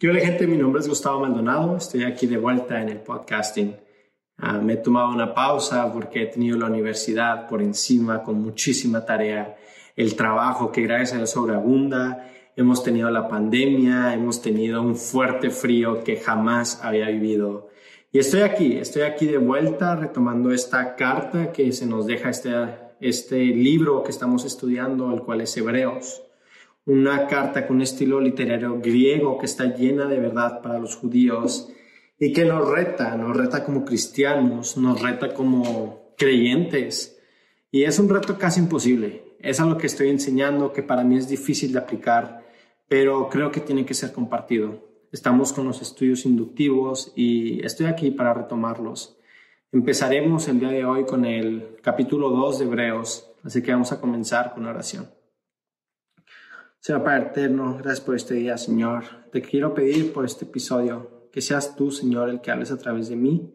¿Qué hola gente? Mi nombre es Gustavo Maldonado, estoy aquí de vuelta en el podcasting. Uh, me he tomado una pausa porque he tenido la universidad por encima con muchísima tarea, el trabajo que gracias a Dios sobreabunda, hemos tenido la pandemia, hemos tenido un fuerte frío que jamás había vivido. Y estoy aquí, estoy aquí de vuelta retomando esta carta que se nos deja este, este libro que estamos estudiando, el cual es Hebreos una carta con un estilo literario griego que está llena de verdad para los judíos y que nos reta, nos reta como cristianos, nos reta como creyentes. Y es un reto casi imposible. Es algo que estoy enseñando que para mí es difícil de aplicar, pero creo que tiene que ser compartido. Estamos con los estudios inductivos y estoy aquí para retomarlos. Empezaremos el día de hoy con el capítulo 2 de Hebreos, así que vamos a comenzar con oración. Señor Padre Eterno, gracias por este día, Señor. Te quiero pedir por este episodio que seas tú, Señor, el que hables a través de mí.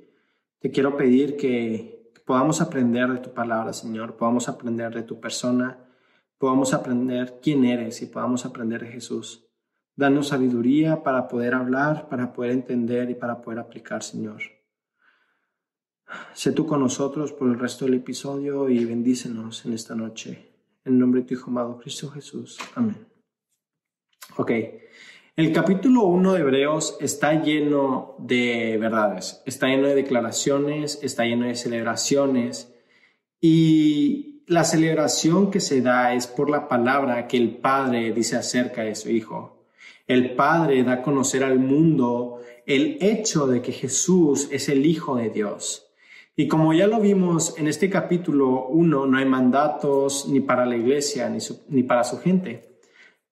Te quiero pedir que, podamos aprender de tu palabra, Señor, podamos aprender de tu persona, podamos aprender quién eres y podamos aprender de Jesús. Danos sabiduría para poder hablar, para poder entender y para poder aplicar, Señor. Sé tú con nosotros por el resto del episodio y bendícenos en esta noche. En nombre de tu Hijo amado Cristo Jesús. Amén. Ok. El capítulo 1 de Hebreos está lleno de verdades, está lleno de declaraciones, está lleno de celebraciones y la celebración que se da es por la palabra que el Padre dice acerca de su Hijo. El Padre da a conocer al mundo el hecho de que Jesús es el Hijo de Dios. Y como ya lo vimos en este capítulo 1, no hay mandatos ni para la iglesia ni, ni para su gente.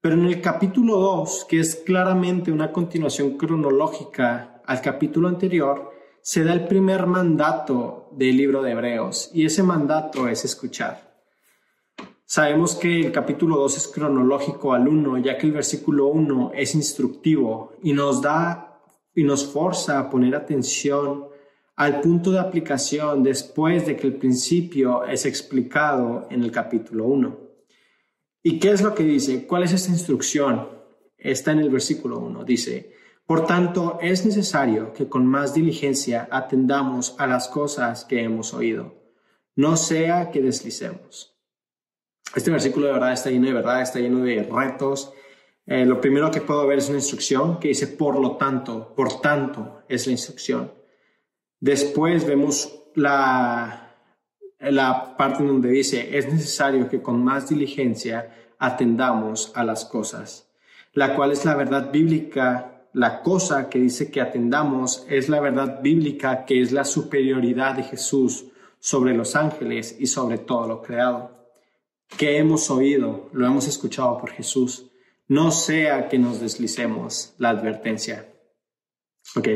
Pero en el capítulo 2, que es claramente una continuación cronológica al capítulo anterior, se da el primer mandato del libro de Hebreos y ese mandato es escuchar. Sabemos que el capítulo 2 es cronológico al 1, ya que el versículo 1 es instructivo y nos da y nos forza a poner atención al punto de aplicación después de que el principio es explicado en el capítulo 1. ¿Y qué es lo que dice? ¿Cuál es esta instrucción? Está en el versículo 1. Dice, por tanto, es necesario que con más diligencia atendamos a las cosas que hemos oído, no sea que deslicemos. Este versículo de verdad está lleno de verdad, está lleno de retos. Eh, lo primero que puedo ver es una instrucción que dice, por lo tanto, por tanto, es la instrucción. Después vemos la, la parte donde dice, es necesario que con más diligencia atendamos a las cosas, la cual es la verdad bíblica, la cosa que dice que atendamos es la verdad bíblica que es la superioridad de Jesús sobre los ángeles y sobre todo lo creado. Que hemos oído, lo hemos escuchado por Jesús, no sea que nos deslicemos la advertencia. Ok,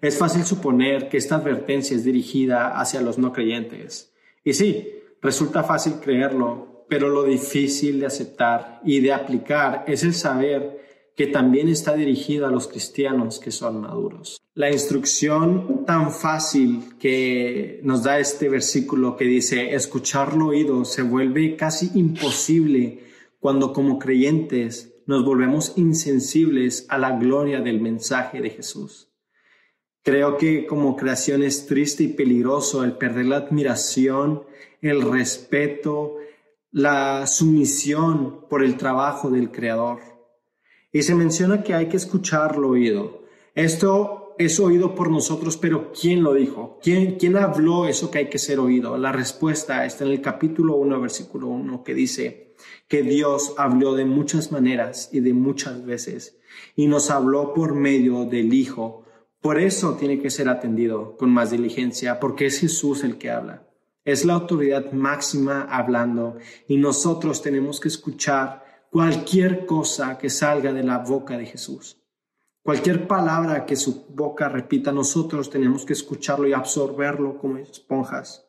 es fácil suponer que esta advertencia es dirigida hacia los no creyentes y sí, resulta fácil creerlo, pero lo difícil de aceptar y de aplicar es el saber que también está dirigido a los cristianos que son maduros. La instrucción tan fácil que nos da este versículo que dice, escucharlo oído se vuelve casi imposible cuando como creyentes nos volvemos insensibles a la gloria del mensaje de Jesús. Creo que como creación es triste y peligroso el perder la admiración, el respeto, la sumisión por el trabajo del Creador. Y se menciona que hay que escuchar lo oído. Esto es oído por nosotros, pero ¿quién lo dijo? ¿Quién, ¿Quién habló eso que hay que ser oído? La respuesta está en el capítulo 1, versículo 1, que dice que Dios habló de muchas maneras y de muchas veces, y nos habló por medio del Hijo por eso tiene que ser atendido con más diligencia, porque es Jesús el que habla. Es la autoridad máxima hablando y nosotros tenemos que escuchar cualquier cosa que salga de la boca de Jesús. Cualquier palabra que su boca repita, nosotros tenemos que escucharlo y absorberlo como esponjas.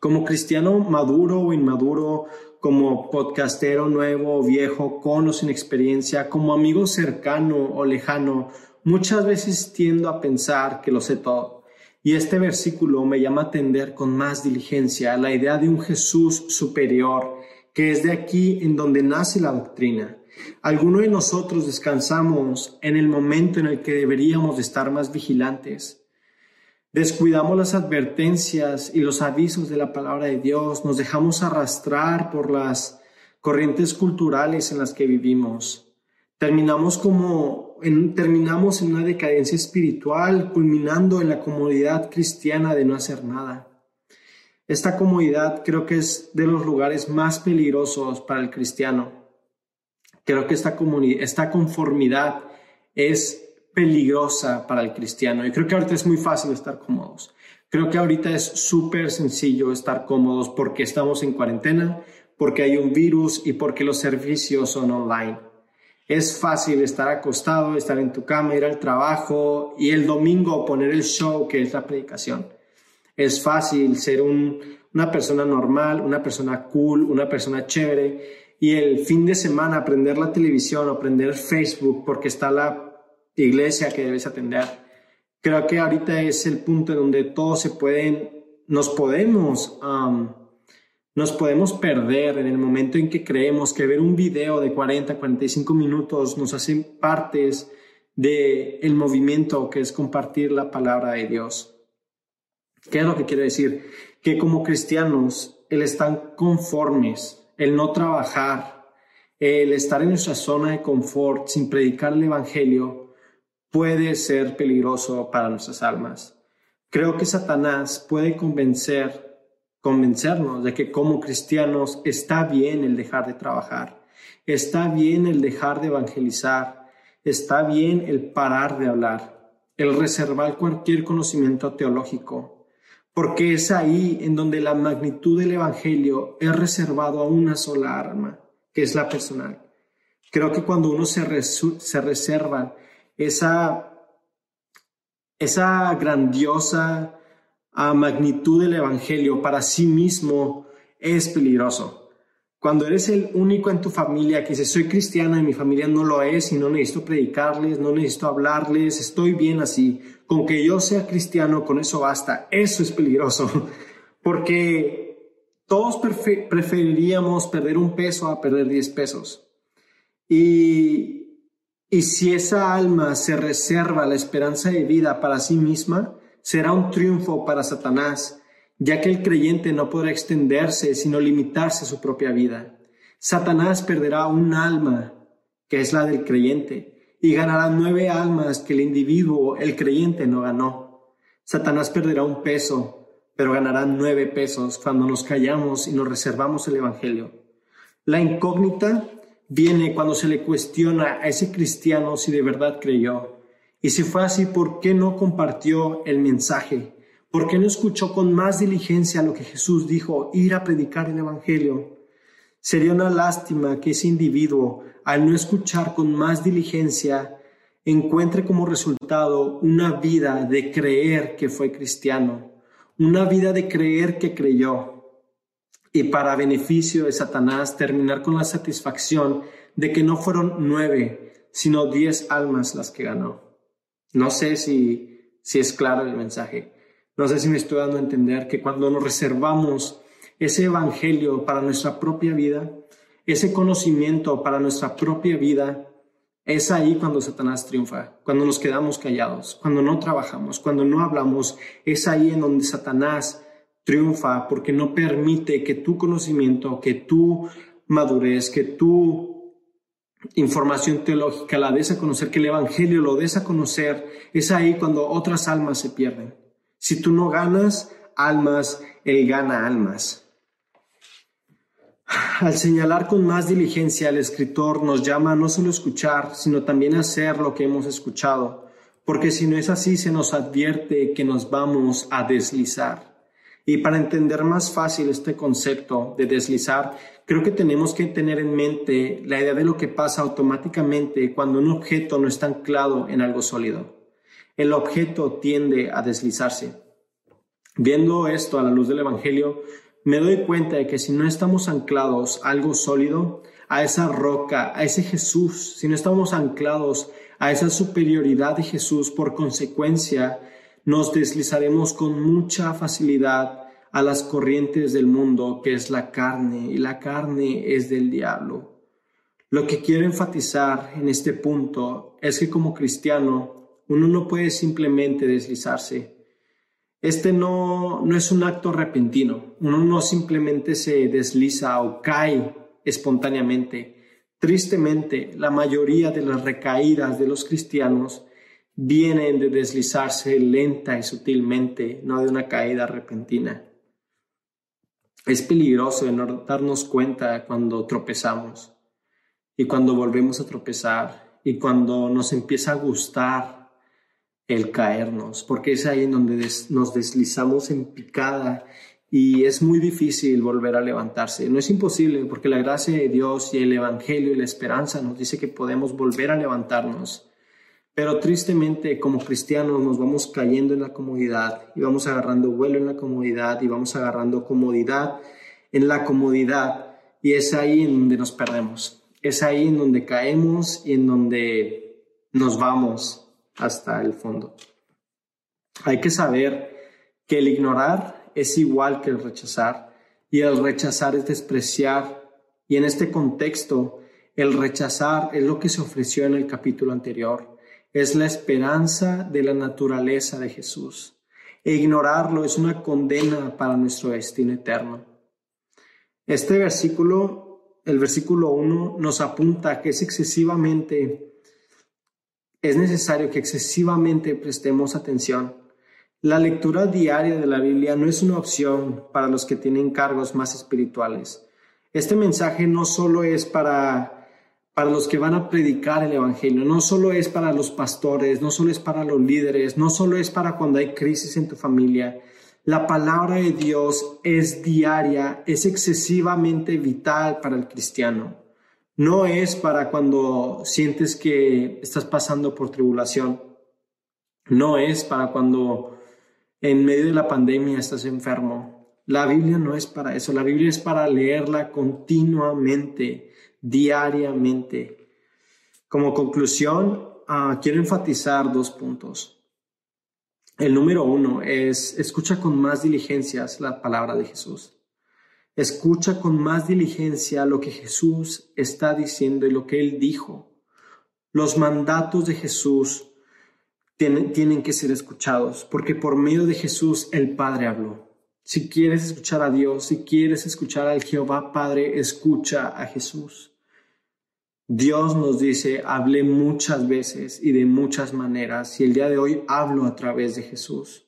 Como cristiano maduro o inmaduro, como podcastero nuevo o viejo, con o sin experiencia, como amigo cercano o lejano, Muchas veces tiendo a pensar que lo sé todo, y este versículo me llama a atender con más diligencia la idea de un Jesús superior, que es de aquí en donde nace la doctrina, Algunos de nosotros descansamos en el momento en el que deberíamos de estar más vigilantes. Descuidamos las advertencias y los avisos de la palabra de Dios, nos dejamos arrastrar por las corrientes culturales en las que vivimos. Terminamos como terminamos en una decadencia espiritual, culminando en la comodidad cristiana de no hacer nada. Esta comodidad creo que es de los lugares más peligrosos para el cristiano. Creo que esta, esta conformidad es peligrosa para el cristiano. Y creo que ahorita es muy fácil estar cómodos. Creo que ahorita es súper sencillo estar cómodos porque estamos en cuarentena, porque hay un virus y porque los servicios son online. Es fácil estar acostado, estar en tu cama, ir al trabajo y el domingo poner el show que es la predicación. Es fácil ser una persona normal, una persona cool, una persona chévere y el fin de semana aprender la televisión o aprender Facebook porque está la iglesia que debes atender. Creo que ahorita es el punto en donde todos se pueden, nos podemos, nos podemos perder en el momento en que creemos que ver un video de 40, 45 minutos nos hace partes del el movimiento que es compartir la palabra de Dios. ¿Qué es lo que quiere decir? Que como cristianos, el estar conformes, el no trabajar, el estar en nuestra zona de confort sin predicar el Evangelio, puede ser peligroso para nuestras almas. Creo que Satanás puede convencer, convencernos de que como cristianos está bien el dejar de trabajar, está bien el dejar de evangelizar, está bien el parar de hablar, el reservar cualquier conocimiento teológico, porque es ahí en donde la magnitud del Evangelio es reservado a una sola arma, que es la personal. Creo que cuando uno se, se reserva esa, esa grandiosa ah, magnitud del Evangelio para sí mismo es peligroso. Cuando eres el único en tu familia que dice, soy cristiano y mi familia no lo es y no necesito predicarles, no necesito hablarles, estoy bien así, con que yo sea cristiano, con eso basta, eso es peligroso, porque todos preferiríamos perder un peso a perder 10 pesos. Y, y si esa alma se reserva la esperanza de vida para sí misma, será un triunfo para Satanás, ya que el creyente no podrá extenderse sino limitarse a su propia vida. Satanás perderá un alma, que es la del creyente, y ganará nueve almas que el individuo, el creyente, no ganó. Satanás perderá un peso, pero ganará nueve pesos cuando nos callamos y nos reservamos el Evangelio. La incógnita viene cuando se le cuestiona a ese cristiano si de verdad creyó. Y si fue así, ¿por qué no compartió el mensaje? ¿Por qué no escuchó con más diligencia lo que Jesús dijo, ir a predicar el Evangelio? Sería una lástima que ese individuo, al no escuchar con más diligencia, encuentre como resultado una vida de creer que fue cristiano, una vida de creer que creyó, y para beneficio de Satanás terminar con la satisfacción de que no fueron nueve, sino diez almas las que ganó. No sé si, si es claro el mensaje. No sé si me estoy dando a entender que cuando nos reservamos ese evangelio para nuestra propia vida, ese conocimiento para nuestra propia vida, es ahí cuando Satanás triunfa, cuando nos quedamos callados, cuando no trabajamos, cuando no hablamos, es ahí en donde Satanás triunfa porque no permite que tu conocimiento, que tu madurez, que tu información teológica la des a conocer, que el Evangelio lo des a conocer, es ahí cuando otras almas se pierden. Si tú no ganas almas, Él gana almas. Al señalar con más diligencia, el escritor nos llama no solo escuchar, sino también a hacer lo que hemos escuchado, porque si no es así, se nos advierte que nos vamos a deslizar. Y para entender más fácil este concepto de deslizar, creo que tenemos que tener en mente la idea de lo que pasa automáticamente cuando un objeto no está anclado en algo sólido. El objeto tiende a deslizarse. Viendo esto a la luz del Evangelio, me doy cuenta de que si no estamos anclados a algo sólido, a esa roca, a ese Jesús, si no estamos anclados a esa superioridad de Jesús, por consecuencia, nos deslizaremos con mucha facilidad a las corrientes del mundo, que es la carne, y la carne es del diablo. Lo que quiero enfatizar en este punto es que como cristiano uno no puede simplemente deslizarse. Este no, no es un acto repentino. Uno no simplemente se desliza o cae espontáneamente. Tristemente, la mayoría de las recaídas de los cristianos vienen de deslizarse lenta y sutilmente, no de una caída repentina. Es peligroso no darnos cuenta cuando tropezamos y cuando volvemos a tropezar y cuando nos empieza a gustar el caernos, porque es ahí en donde nos deslizamos en picada y es muy difícil volver a levantarse. No es imposible porque la gracia de Dios y el Evangelio y la esperanza nos dice que podemos volver a levantarnos. Pero tristemente como cristianos nos vamos cayendo en la comodidad y vamos agarrando vuelo en la comodidad y vamos agarrando comodidad en la comodidad. Y es ahí en donde nos perdemos. Es ahí en donde caemos y en donde nos vamos hasta el fondo. Hay que saber que el ignorar es igual que el rechazar. Y el rechazar es despreciar. Y en este contexto el rechazar es lo que se ofreció en el capítulo anterior, es la esperanza de la naturaleza de Jesús. E ignorarlo es una condena para nuestro destino eterno. Este versículo el versículo 1 nos apunta que es excesivamente, es necesario que excesivamente prestemos atención. La lectura diaria de la Biblia no es una opción para los que tienen cargos más espirituales. Este mensaje no solo es para, para los que van a predicar el Evangelio, no solo es para los pastores, no solo es para los líderes, no solo es para cuando hay crisis en tu familia, la palabra de Dios es diaria, es excesivamente vital para el cristiano. No es para cuando sientes que estás pasando por tribulación. No es para cuando en medio de la pandemia estás enfermo. La Biblia no es para eso. La Biblia es para leerla continuamente, diariamente. Como conclusión, ah, quiero enfatizar dos puntos. El número uno es, escucha con más diligencias la palabra de Jesús. Escucha con más diligencia lo que Jesús está diciendo y lo que Él dijo. Los mandatos de Jesús tienen, tienen que ser escuchados, porque por medio de Jesús el Padre habló. Si quieres escuchar a Dios, si quieres escuchar al Jehová Padre, escucha a Jesús. Dios nos dice, hablé muchas veces y de muchas maneras y el día de hoy hablo a través de Jesús.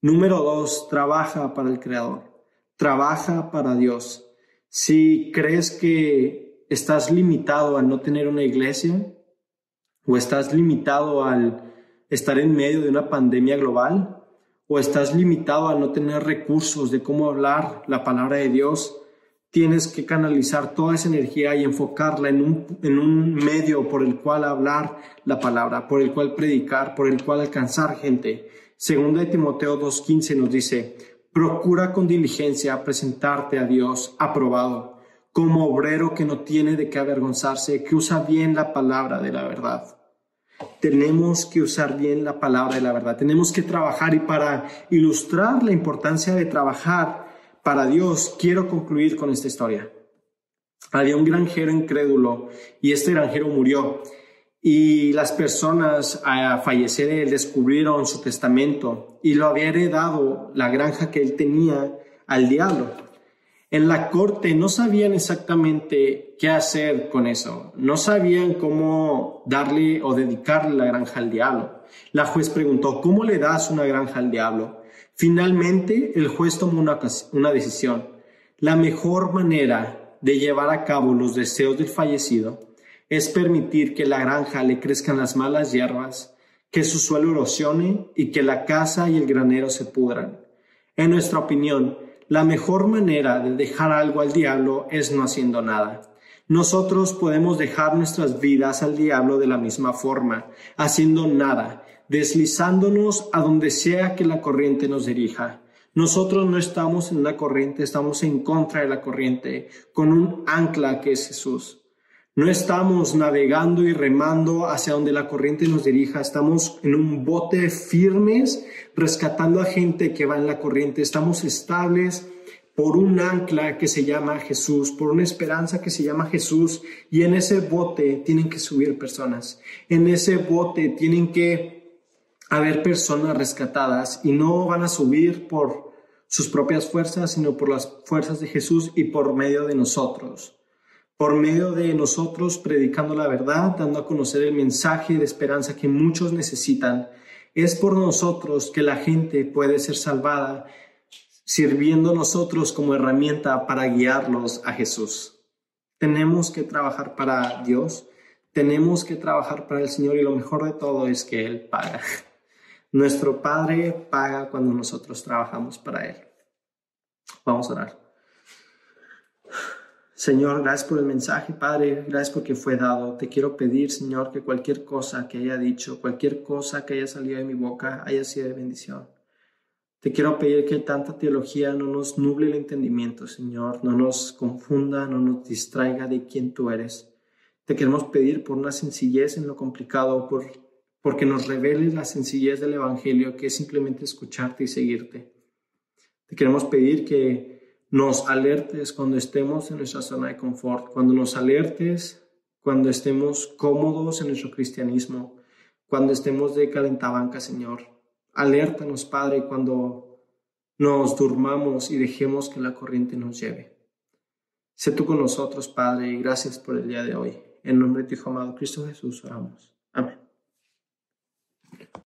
Número dos, trabaja para el Creador, trabaja para Dios. Si crees que estás limitado al no tener una iglesia o estás limitado al estar en medio de una pandemia global o estás limitado al no tener recursos de cómo hablar la palabra de Dios, tienes que canalizar toda esa energía y enfocarla en un, en un medio por el cual hablar la palabra, por el cual predicar, por el cual alcanzar gente. Segunda de Timoteo 2.15 nos dice, procura con diligencia presentarte a Dios aprobado, como obrero que no tiene de qué avergonzarse, que usa bien la palabra de la verdad. Tenemos que usar bien la palabra de la verdad, tenemos que trabajar y para ilustrar la importancia de trabajar, para Dios, quiero concluir con esta historia. Había un granjero incrédulo y este granjero murió y las personas a fallecer él descubrieron su testamento y lo había heredado la granja que él tenía al diablo. En la corte no sabían exactamente qué hacer con eso, no sabían cómo darle o dedicarle la granja al diablo. La juez preguntó, ¿cómo le das una granja al diablo? Finalmente, el juez tomó una, decisión. La mejor manera de llevar a cabo los deseos del fallecido es permitir que la granja le crezcan las malas hierbas, que su suelo erosione y que la casa y el granero se pudran. En nuestra opinión, la mejor manera de dejar algo al diablo es no haciendo nada. Nosotros podemos dejar nuestras vidas al diablo de la misma forma, haciendo nada, deslizándonos a donde sea que la corriente nos dirija. Nosotros no estamos en una corriente, estamos en contra de la corriente, con un ancla que es Jesús. No estamos navegando y remando hacia donde la corriente nos dirija, estamos en un bote firmes, rescatando a gente que va en la corriente, estamos estables por un ancla que se llama Jesús, por una esperanza que se llama Jesús, y en ese bote tienen que subir personas, en ese bote tienen que haber personas rescatadas y no van a subir por sus propias fuerzas, sino por las fuerzas de Jesús y por medio de nosotros. Por medio de nosotros predicando la verdad, dando a conocer el mensaje de esperanza que muchos necesitan. Es por nosotros que la gente puede ser salvada sirviendo nosotros como herramienta para guiarlos a Jesús. Tenemos que trabajar para Dios, tenemos que trabajar para el Señor y lo mejor de todo es que Él paga. Nuestro Padre paga cuando nosotros trabajamos para Él. Vamos a orar. Señor, gracias por el mensaje, Padre, gracias porque fue dado. Te quiero pedir, Señor, que cualquier cosa que haya dicho, cualquier cosa que haya salido de mi boca haya sido de bendición. Te quiero pedir que tanta teología no nos nuble el entendimiento, Señor, no nos confunda, no nos distraiga de quién tú eres. Te queremos pedir por una sencillez en lo complicado, por, porque nos reveles la sencillez del Evangelio, que es simplemente escucharte y seguirte. Te queremos pedir que nos alertes cuando estemos en nuestra zona de confort, cuando nos alertes cuando estemos cómodos en nuestro cristianismo, cuando estemos de calentabanca, Señor Alértanos, Padre, cuando nos durmamos y dejemos que la corriente nos lleve. Sé tú con nosotros, Padre, y gracias por el día de hoy. En nombre de tu Hijo amado Cristo Jesús oramos.